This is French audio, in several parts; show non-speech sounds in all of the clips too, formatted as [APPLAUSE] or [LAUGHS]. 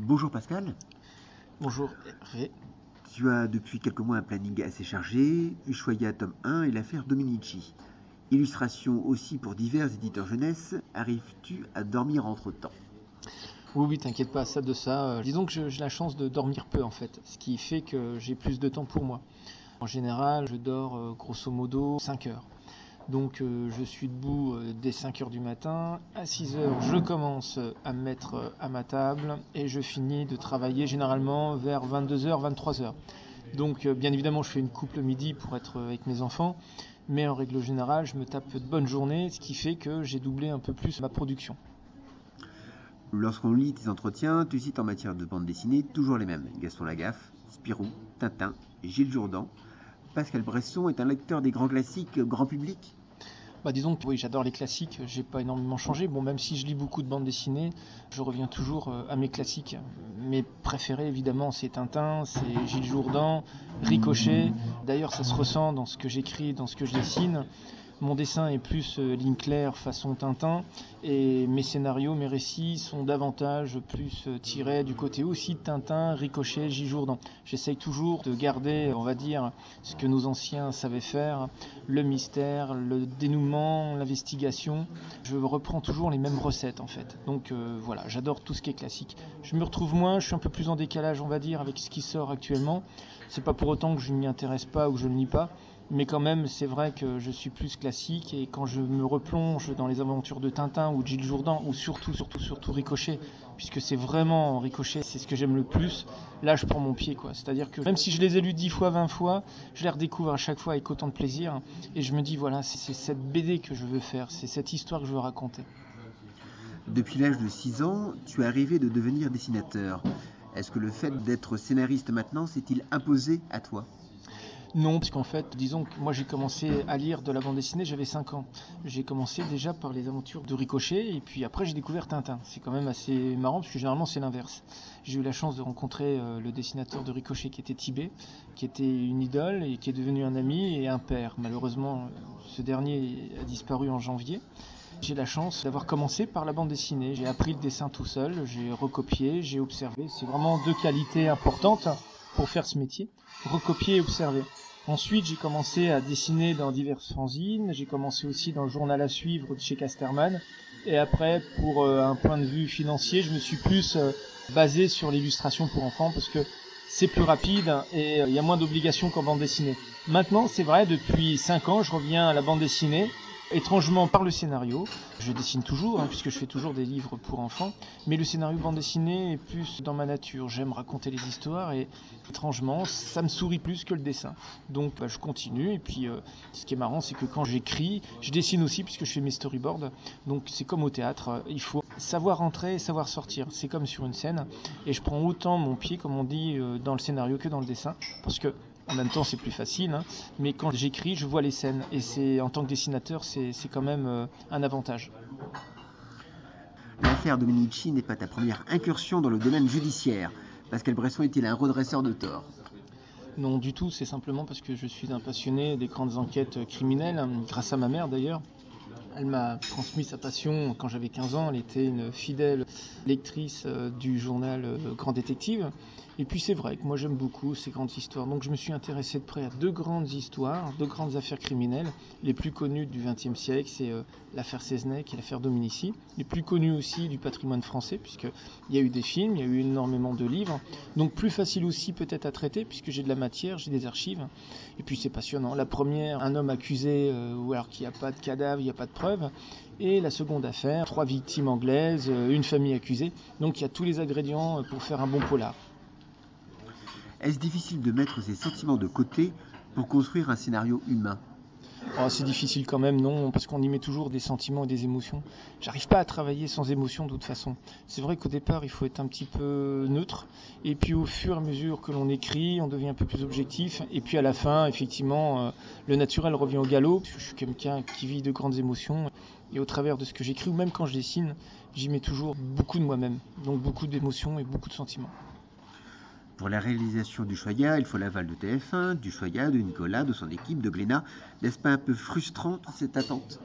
Bonjour Pascal. Bonjour Ré. Tu as depuis quelques mois un planning assez chargé, Ushuaïa tome 1 et l'affaire Dominici. Illustration aussi pour divers éditeurs jeunesse, arrives-tu à dormir entre-temps? Oui, oui, t'inquiète pas, ça de ça. Euh, disons que j'ai la chance de dormir peu en fait, ce qui fait que j'ai plus de temps pour moi. En général, je dors euh, grosso modo 5 heures. Donc euh, je suis debout euh, dès 5 heures du matin. À 6 heures, je commence à me mettre euh, à ma table et je finis de travailler généralement vers 22h, 23h. Donc bien évidemment, je fais une coupe midi pour être avec mes enfants, mais en règle générale, je me tape de bonnes journées, ce qui fait que j'ai doublé un peu plus ma production. Lorsqu'on lit tes entretiens, tu cites en matière de bande dessinée toujours les mêmes. Gaston Lagaffe, Spirou, Tintin, Gilles Jourdan. Pascal Bresson est un lecteur des grands classiques grand public bah disons que oui, j'adore les classiques, j'ai pas énormément changé. Bon, même si je lis beaucoup de bandes dessinées, je reviens toujours euh, à mes classiques. Mes préférés, évidemment, c'est Tintin, c'est Gilles Jourdan, Ricochet. D'ailleurs, ça se ressent dans ce que j'écris, dans ce que je dessine. Mon dessin est plus euh, ligne claire façon Tintin et mes scénarios, mes récits sont davantage plus euh, tirés du côté aussi de Tintin, Ricochet, J. Jourdan. J'essaye toujours de garder, on va dire, ce que nos anciens savaient faire, le mystère, le dénouement, l'investigation. Je reprends toujours les mêmes recettes en fait. Donc euh, voilà, j'adore tout ce qui est classique. Je me retrouve moins, je suis un peu plus en décalage, on va dire, avec ce qui sort actuellement. C'est pas pour autant que je ne m'y intéresse pas ou que je ne lis pas mais quand même, c'est vrai que je suis plus classique et quand je me replonge dans les aventures de Tintin ou Gilles Jourdan ou surtout, surtout, surtout Ricochet, puisque c'est vraiment Ricochet, c'est ce que j'aime le plus, là je prends mon pied quoi. C'est-à-dire que même si je les ai lus 10 fois, 20 fois, je les redécouvre à chaque fois avec autant de plaisir et je me dis voilà, c'est cette BD que je veux faire, c'est cette histoire que je veux raconter. Depuis l'âge de 6 ans, tu es arrivé de devenir dessinateur. Est-ce que le fait d'être scénariste maintenant s'est-il imposé à toi? Non, parce qu'en fait, disons que moi j'ai commencé à lire de la bande dessinée, j'avais 5 ans. J'ai commencé déjà par les aventures de Ricochet, et puis après j'ai découvert Tintin. C'est quand même assez marrant, parce que généralement c'est l'inverse. J'ai eu la chance de rencontrer euh, le dessinateur de Ricochet qui était Tibet, qui était une idole et qui est devenu un ami et un père. Malheureusement, ce dernier a disparu en janvier. J'ai la chance d'avoir commencé par la bande dessinée. J'ai appris le dessin tout seul, j'ai recopié, j'ai observé. C'est vraiment deux qualités importantes pour faire ce métier, recopier et observer. Ensuite, j'ai commencé à dessiner dans diverses fanzines. J'ai commencé aussi dans le journal à suivre de chez Casterman. Et après, pour euh, un point de vue financier, je me suis plus euh, basé sur l'illustration pour enfants parce que c'est plus rapide et euh, il y a moins d'obligations qu'en bande dessinée. Maintenant, c'est vrai, depuis 5 ans, je reviens à la bande dessinée étrangement par le scénario. Je dessine toujours, hein, puisque je fais toujours des livres pour enfants, mais le scénario bande dessinée est plus dans ma nature. J'aime raconter les histoires et étrangement, ça me sourit plus que le dessin. Donc bah, je continue, et puis euh, ce qui est marrant, c'est que quand j'écris, je dessine aussi, puisque je fais mes storyboards. Donc c'est comme au théâtre, il faut savoir entrer et savoir sortir. C'est comme sur une scène, et je prends autant mon pied, comme on dit, euh, dans le scénario que dans le dessin, parce que en même temps, c'est plus facile, hein. mais quand j'écris, je vois les scènes. Et c'est en tant que dessinateur, c'est quand même euh, un avantage. L'affaire Dominici n'est pas ta première incursion dans le domaine judiciaire. Pascal Bresson est-il un redresseur de tort? Non, du tout. C'est simplement parce que je suis un passionné des grandes enquêtes criminelles, hein, grâce à ma mère d'ailleurs. Elle m'a transmis sa passion quand j'avais 15 ans. Elle était une fidèle lectrice euh, du journal euh, Grand Détective. Et puis c'est vrai que moi j'aime beaucoup ces grandes histoires. Donc je me suis intéressé de près à deux grandes histoires, deux grandes affaires criminelles. Les plus connues du XXe siècle, c'est euh, l'affaire Seznec et l'affaire Dominici. Les plus connues aussi du patrimoine français, puisqu'il y a eu des films, il y a eu énormément de livres. Donc plus facile aussi peut-être à traiter, puisque j'ai de la matière, j'ai des archives. Et puis c'est passionnant. La première, un homme accusé, ou alors qu'il n'y a pas de cadavre, il n'y a pas de preuves. Et la seconde affaire, trois victimes anglaises, euh, une famille accusée. Donc il y a tous les ingrédients pour faire un bon polar. Est-ce difficile de mettre ses sentiments de côté pour construire un scénario humain? Oh, c'est difficile quand même, non, parce qu'on y met toujours des sentiments et des émotions. J'arrive pas à travailler sans émotion de toute façon. C'est vrai qu'au départ, il faut être un petit peu neutre, et puis au fur et à mesure que l'on écrit, on devient un peu plus objectif, et puis à la fin, effectivement, euh, le naturel revient au galop. Je suis quelqu'un qui vit de grandes émotions, et au travers de ce que j'écris, ou même quand je dessine, j'y mets toujours beaucoup de moi-même, donc beaucoup d'émotions et beaucoup de sentiments. Pour la réalisation du Choya, il faut l'aval de TF1, du Choya, de Nicolas, de son équipe, de Glénat. N'est-ce pas un peu frustrant toute cette attente?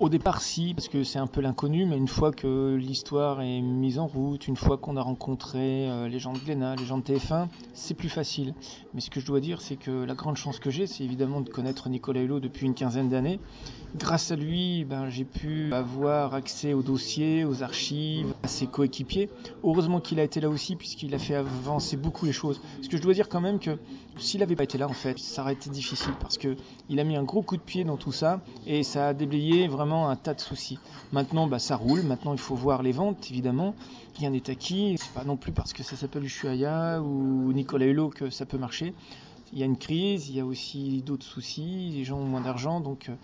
Au départ, si, parce que c'est un peu l'inconnu, mais une fois que l'histoire est mise en route, une fois qu'on a rencontré euh, les gens de Glénat, les gens de TF1, c'est plus facile. Mais ce que je dois dire, c'est que la grande chance que j'ai, c'est évidemment de connaître Nicolas Hulot depuis une quinzaine d'années. Grâce à lui, ben, j'ai pu avoir accès aux dossiers, aux archives, à ses coéquipiers. Heureusement qu'il a été là aussi, puisqu'il a fait avancer beaucoup les choses. Ce que je dois dire quand même que s'il n'avait pas été là, en fait, ça aurait été difficile, parce qu'il a mis un gros coup de pied dans tout ça, et ça a déblayé vraiment un tas de soucis. Maintenant, bah, ça roule. Maintenant, il faut voir les ventes, évidemment. Rien n'est acquis. C'est pas non plus parce que ça s'appelle Ushuaïa ou Nicolas Hulot que ça peut marcher. Il y a une crise, il y a aussi d'autres soucis. Les gens ont moins d'argent, donc euh,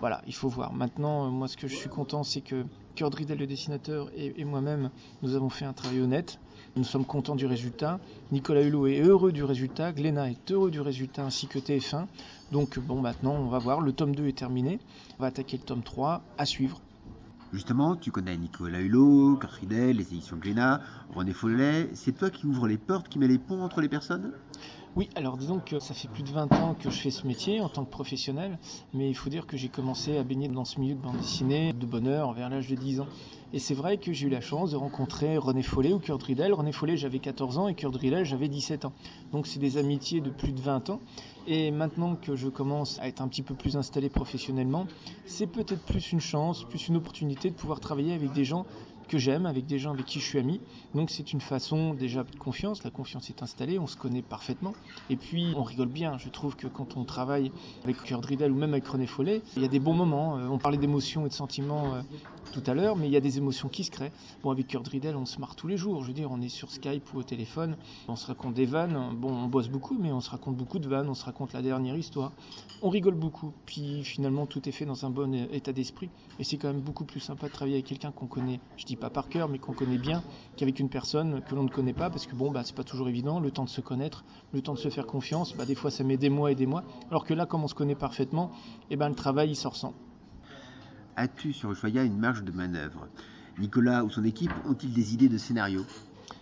voilà, il faut voir. Maintenant, euh, moi, ce que je suis content, c'est que Kurt Riedel, le dessinateur, et, moi-même, nous avons fait un travail honnête. Nous sommes contents du résultat. Nicolas Hulot est heureux du résultat. Glénat est heureux du résultat, ainsi que TF1. Donc, bon, maintenant, on va voir. Le tome 2 est terminé. On va attaquer le tome 3 à suivre. Justement, tu connais Nicolas Hulot, Kurt les éditions Glénat, René Follet. C'est toi qui ouvres les portes, qui met les ponts entre les personnes? Oui, alors disons que ça fait plus de 20 ans que je fais ce métier en tant que professionnel, mais il faut dire que j'ai commencé à baigner dans ce milieu de bande dessinée de bonne heure vers l'âge de 10 ans. Et c'est vrai que j'ai eu la chance de rencontrer René Follet ou Kurt Riedel. René Follet, j'avais 14 ans et Kurt Riedel, j'avais 17 ans. Donc c'est des amitiés de plus de 20 ans. Et maintenant que je commence à être un petit peu plus installé professionnellement, c'est peut-être plus une chance, plus une opportunité de pouvoir travailler avec des gens que j'aime, avec des gens avec qui je suis ami. Donc c'est une façon déjà de confiance, la confiance est installée, on se connaît parfaitement. Et puis on rigole bien, je trouve que quand on travaille avec Kurt Riedel ou même avec René Follet, il y a des bons moments. Euh, on parlait d'émotions et de sentiments euh, tout à l'heure, mais il y a des émotions qui se créent. Bon, avec Kurt Riedel, on se marre tous les jours. Je veux dire, on est sur Skype ou au téléphone, on se raconte des vannes. Bon, on bosse beaucoup, mais on se raconte beaucoup de vannes, on se raconte la dernière histoire. On rigole beaucoup. Puis finalement, tout est fait dans un bon état d'esprit. Et c'est quand même beaucoup plus sympa de travailler avec quelqu'un qu'on connaît. Je dis pas par cœur, mais qu'on connaît bien, qu'avec une personne que l'on ne connaît pas, parce que bon, bah, c'est pas toujours évident. Le temps de se connaître, le temps de se faire confiance, bah, des fois, ça met des mois et des mois. Alors que là, comme on se connaît parfaitement, et eh ben, le travail, il se ressent as-tu sur Ushuaïa une marge de manœuvre? Nicolas ou son équipe ont-ils des idées de scénario?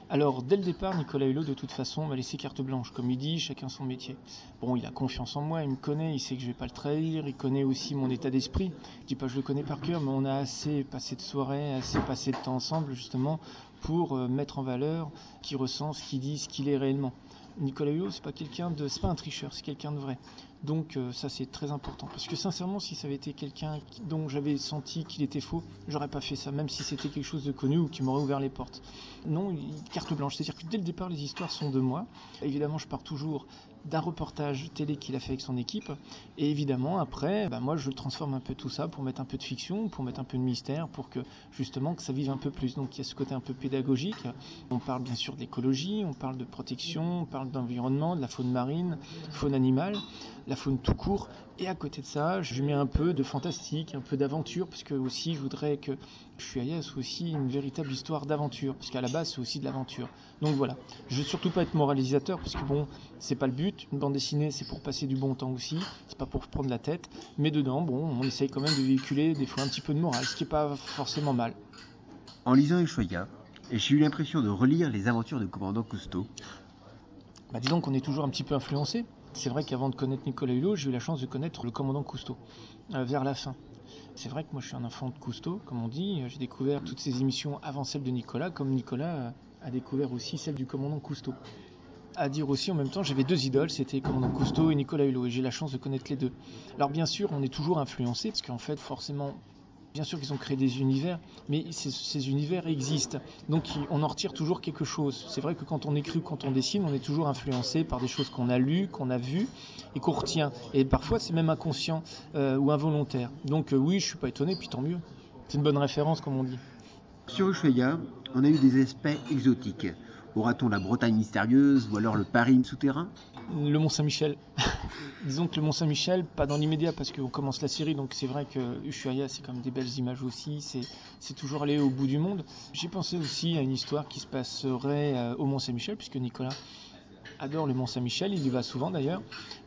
Alors, dès le départ, Nicolas Hulot, de toute façon, m'a laissé carte blanche. Comme il dit, chacun son métier. Bon, il a confiance en moi, il me connaît, il sait que je vais pas le trahir, il connaît aussi mon état d'esprit. Je dis pas que je le connais par cœur, mais on a assez passé de soirées, assez passé de temps ensemble, justement, pour euh, mettre en valeur qui ressent, ce qu'il dit, ce qu'il est réellement. Nicolas Hulot, c'est pas quelqu'un de, c'est pas un tricheur, c'est quelqu'un de vrai. Donc euh, ça c'est très important. Parce que sincèrement, si ça avait été quelqu'un dont j'avais senti qu'il était faux, j'aurais pas fait ça, même si c'était quelque chose de connu ou qui m'aurait ouvert les portes. Non, carte blanche. C'est-à-dire que dès le départ, les histoires sont de moi. Évidemment, je pars toujours d'un reportage télé qu'il a fait avec son équipe. Et évidemment, après, bah, moi, je transforme un peu tout ça pour mettre un peu de fiction, pour mettre un peu de mystère, pour que justement que ça vive un peu plus. Donc il y a ce côté un peu pédagogique. On parle bien sûr d'écologie, on parle de protection, on parle d'environnement, de la faune marine, faune animale, la faune tout court. Et à côté de ça, je mets un peu de fantastique, un peu d'aventure, parce que aussi je voudrais que Ushuaïa soit aussi une véritable histoire d'aventure, parce qu'à la base c'est aussi de l'aventure. Donc voilà, je veux surtout pas être moralisateur, parce que bon, c'est pas le but. Une bande dessinée, c'est pour passer du bon temps aussi, c'est pas pour prendre la tête. Mais dedans, bon, on essaye quand même de véhiculer des fois un petit peu de morale, ce qui est pas forcément mal. En lisant Ushuaïa, j'ai eu l'impression de relire les aventures de commandant Cousteau. Bah dis donc qu'on est toujours un petit peu influencé. C'est vrai qu'avant de connaître Nicolas Hulot, j'ai eu la chance de connaître le commandant Cousteau, euh, vers la fin. C'est vrai que moi je suis un enfant de Cousteau, comme on dit. J'ai découvert toutes ces émissions avant celles de Nicolas, comme Nicolas euh, a découvert aussi celle du commandant Cousteau. À dire aussi en même temps, j'avais deux idoles, c'était commandant Cousteau et Nicolas Hulot, et j'ai la chance de connaître les deux. Alors bien sûr, on est toujours influencé, parce qu'en fait, forcément, Bien sûr qu'ils ont créé des univers, mais ces, univers existent. Donc on en retire toujours quelque chose. C'est vrai que quand on écrit ou quand on dessine, on est toujours influencé par des choses qu'on a lues, qu'on a vues et qu'on retient. Et parfois c'est même inconscient euh, ou involontaire. Donc euh, oui, je suis pas étonné, puis tant mieux. C'est une bonne référence comme on dit. Sur Ushuaïa, on a eu des aspects exotiques. Aura-t-on la Bretagne mystérieuse ou alors le Paris souterrain? Le Mont Saint-Michel. [LAUGHS] Disons que le Mont Saint-Michel, pas dans l'immédiat parce qu'on commence la série, donc c'est vrai que Ushuaïa, c'est comme des belles images aussi, c'est toujours aller au bout du monde. J'ai pensé aussi à une histoire qui se passerait euh, au Mont Saint-Michel, puisque Nicolas adore le Mont Saint-Michel, il y va souvent d'ailleurs,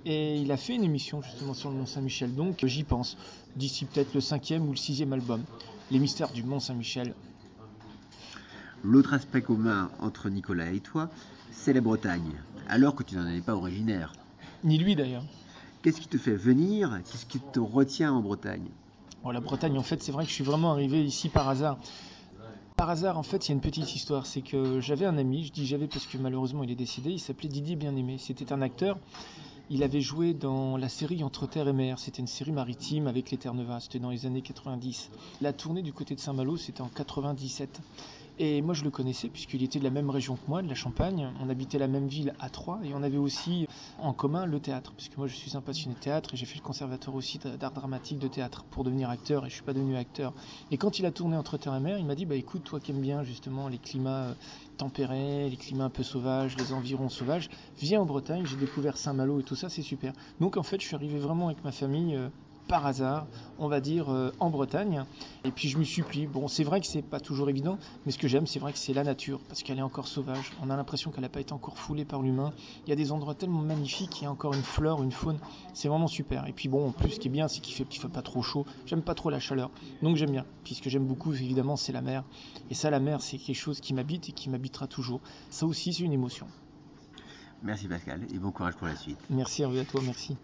et il a fait une émission justement sur le Mont Saint-Michel, donc j'y pense, d'ici peut-être le cinquième ou le sixième album. Les mystères du Mont Saint-Michel, L'autre aspect commun entre Nicolas et toi, c'est la Bretagne, alors que tu n'en es pas originaire. Ni lui d'ailleurs. Qu'est-ce qui te fait venir? Qu'est-ce qui te retient en Bretagne? Bon, la Bretagne, en fait, c'est vrai que je suis vraiment arrivé ici par hasard. Par hasard, en fait, il y a une petite histoire. C'est que j'avais un ami, je dis j'avais parce que malheureusement il est décédé, il s'appelait Didier Bien-Aimé. C'était un acteur. Il avait joué dans la série Entre Terre et Mer. C'était une série maritime avec les Terre-Neuve. C'était dans les années 90. La tournée du côté de Saint-Malo, c'était en 97. Et moi, je le connaissais puisqu'il était de la même région que moi, de la Champagne. On habitait la même ville à Troyes et on avait aussi en commun le théâtre. Puisque moi, je suis un passionné de théâtre et j'ai fait le conservatoire aussi d'art dramatique de théâtre pour devenir acteur et je suis pas devenu acteur. Et quand il a tourné Entre Terre et Mer, il m'a dit Bah écoute, toi qui aimes bien justement les climats euh, tempérés, les climats un peu sauvages, les environs sauvages, viens en Bretagne. J'ai découvert Saint-Malo et tout ça, c'est super. Donc en fait, je suis arrivé vraiment avec ma famille euh, par hasard, on va dire, euh, en Bretagne. Et puis je me suis pris. Bon, c'est vrai que c'est pas toujours évident, mais ce que j'aime, c'est vrai que c'est la nature, parce qu'elle est encore sauvage. On a l'impression qu'elle n'a pas été encore foulée par l'humain. Il y a des endroits tellement magnifiques, il y a encore une flore, une faune. C'est vraiment super. Et puis bon, en plus, ce qui est bien, c'est qu'il fait, qu'il fait pas trop chaud. J'aime pas trop la chaleur. Donc j'aime bien. Puis ce que j'aime beaucoup, évidemment, c'est la mer. Et ça, la mer, c'est quelque chose qui m'habite et qui m'habitera toujours. Ça aussi, c'est une émotion. Merci Pascal et bon courage pour la suite. Merci vous, à toi, merci.